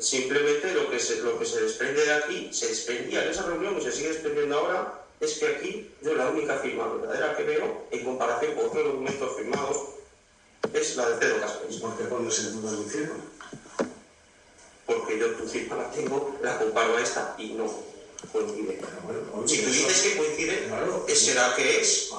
Simplemente lo que, se, lo que se desprende de aquí, se desprendía en esa reunión y se sigue desprendiendo ahora, es que aquí yo la única firma verdadera que veo, en comparación con otros documentos firmados, es la de Pedro Caspeis. ¿Por qué pones en duda mi firma? Porque yo tu firma la tengo, la comparo a esta y no coincide. Si tú dices que coincide, será que es?